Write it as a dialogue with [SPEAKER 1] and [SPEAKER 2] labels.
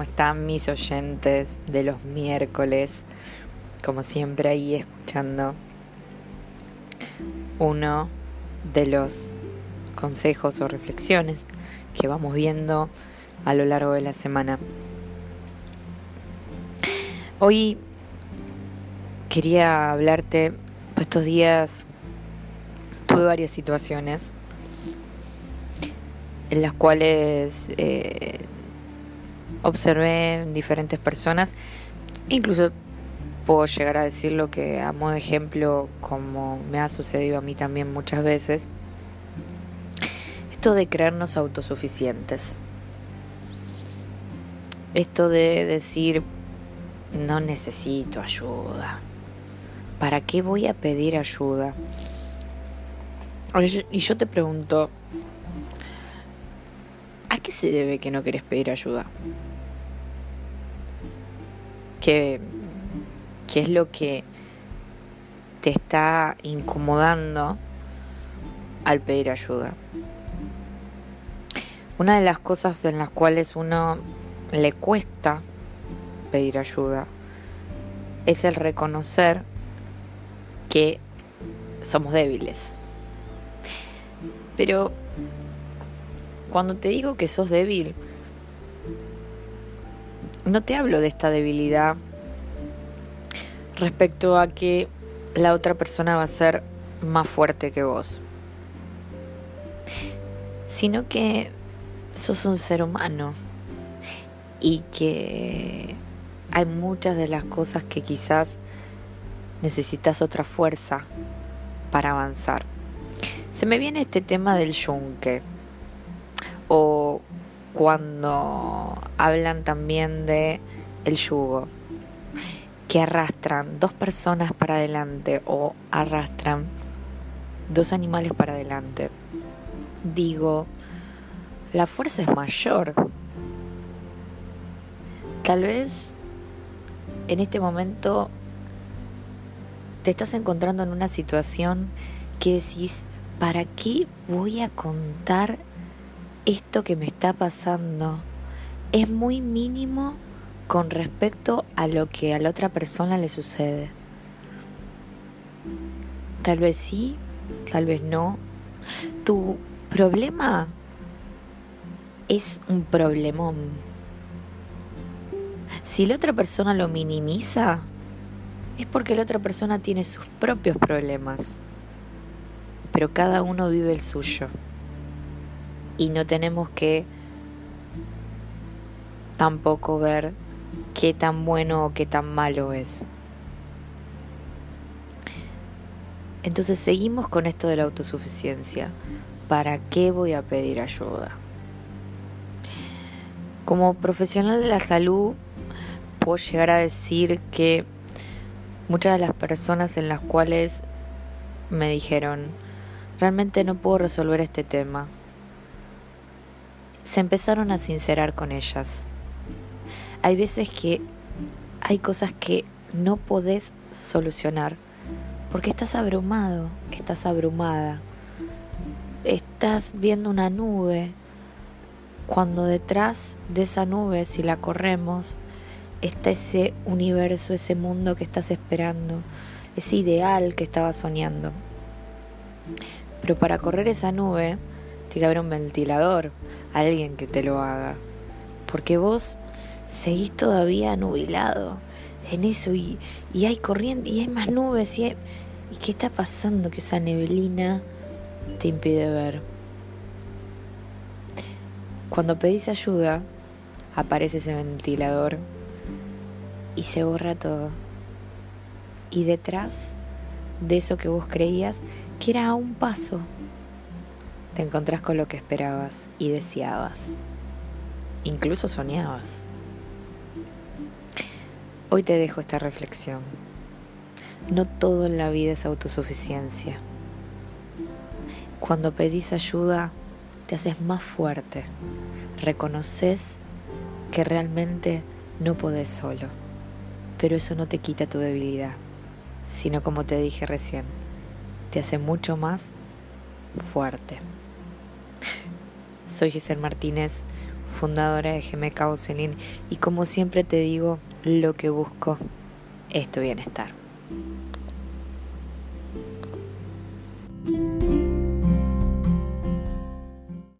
[SPEAKER 1] ¿cómo están mis oyentes de los miércoles? Como siempre ahí escuchando uno de los consejos o reflexiones que vamos viendo a lo largo de la semana. Hoy quería hablarte, pues estos días tuve varias situaciones en las cuales eh, observé diferentes personas, incluso puedo llegar a decir lo que a modo de ejemplo, como me ha sucedido a mí también muchas veces, esto de creernos autosuficientes, esto de decir, no necesito ayuda, ¿para qué voy a pedir ayuda? Y yo te pregunto, ¿a qué se debe que no querés pedir ayuda? ¿Qué, qué es lo que te está incomodando al pedir ayuda? Una de las cosas en las cuales uno le cuesta pedir ayuda es el reconocer que somos débiles. Pero cuando te digo que sos débil, no te hablo de esta debilidad respecto a que la otra persona va a ser más fuerte que vos, sino que sos un ser humano y que hay muchas de las cosas que quizás necesitas otra fuerza para avanzar. Se me viene este tema del yunque o cuando hablan también de el yugo que arrastran dos personas para adelante o arrastran dos animales para adelante. Digo, la fuerza es mayor. Tal vez en este momento te estás encontrando en una situación que decís, ¿para qué voy a contar esto que me está pasando? Es muy mínimo con respecto a lo que a la otra persona le sucede. Tal vez sí, tal vez no. Tu problema es un problemón. Si la otra persona lo minimiza, es porque la otra persona tiene sus propios problemas pero cada uno vive el suyo. Y no tenemos que tampoco ver qué tan bueno o qué tan malo es. Entonces seguimos con esto de la autosuficiencia. ¿Para qué voy a pedir ayuda? Como profesional de la salud, puedo llegar a decir que muchas de las personas en las cuales me dijeron, Realmente no puedo resolver este tema. Se empezaron a sincerar con ellas. Hay veces que hay cosas que no podés solucionar porque estás abrumado, estás abrumada. Estás viendo una nube cuando detrás de esa nube, si la corremos, está ese universo, ese mundo que estás esperando, ese ideal que estabas soñando. Pero para correr esa nube, tiene que haber un ventilador, alguien que te lo haga. Porque vos seguís todavía nubilado en eso y, hay corriente y hay más nubes y, y qué está pasando que esa neblina te impide ver. Cuando pedís ayuda, aparece ese ventilador y se borra todo. Y detrás de eso que vos creías que era a un paso, encontrás con lo que esperabas y deseabas, incluso soñabas. Hoy te dejo esta reflexión. No todo en la vida es autosuficiencia. Cuando pedís ayuda, te haces más fuerte. Reconoces que realmente no podés solo. Pero eso no te quita tu debilidad, sino como te dije recién, te hace mucho más fuerte. Soy Giselle Martínez, fundadora de GM Counseling y como siempre te digo, lo que busco es tu bienestar.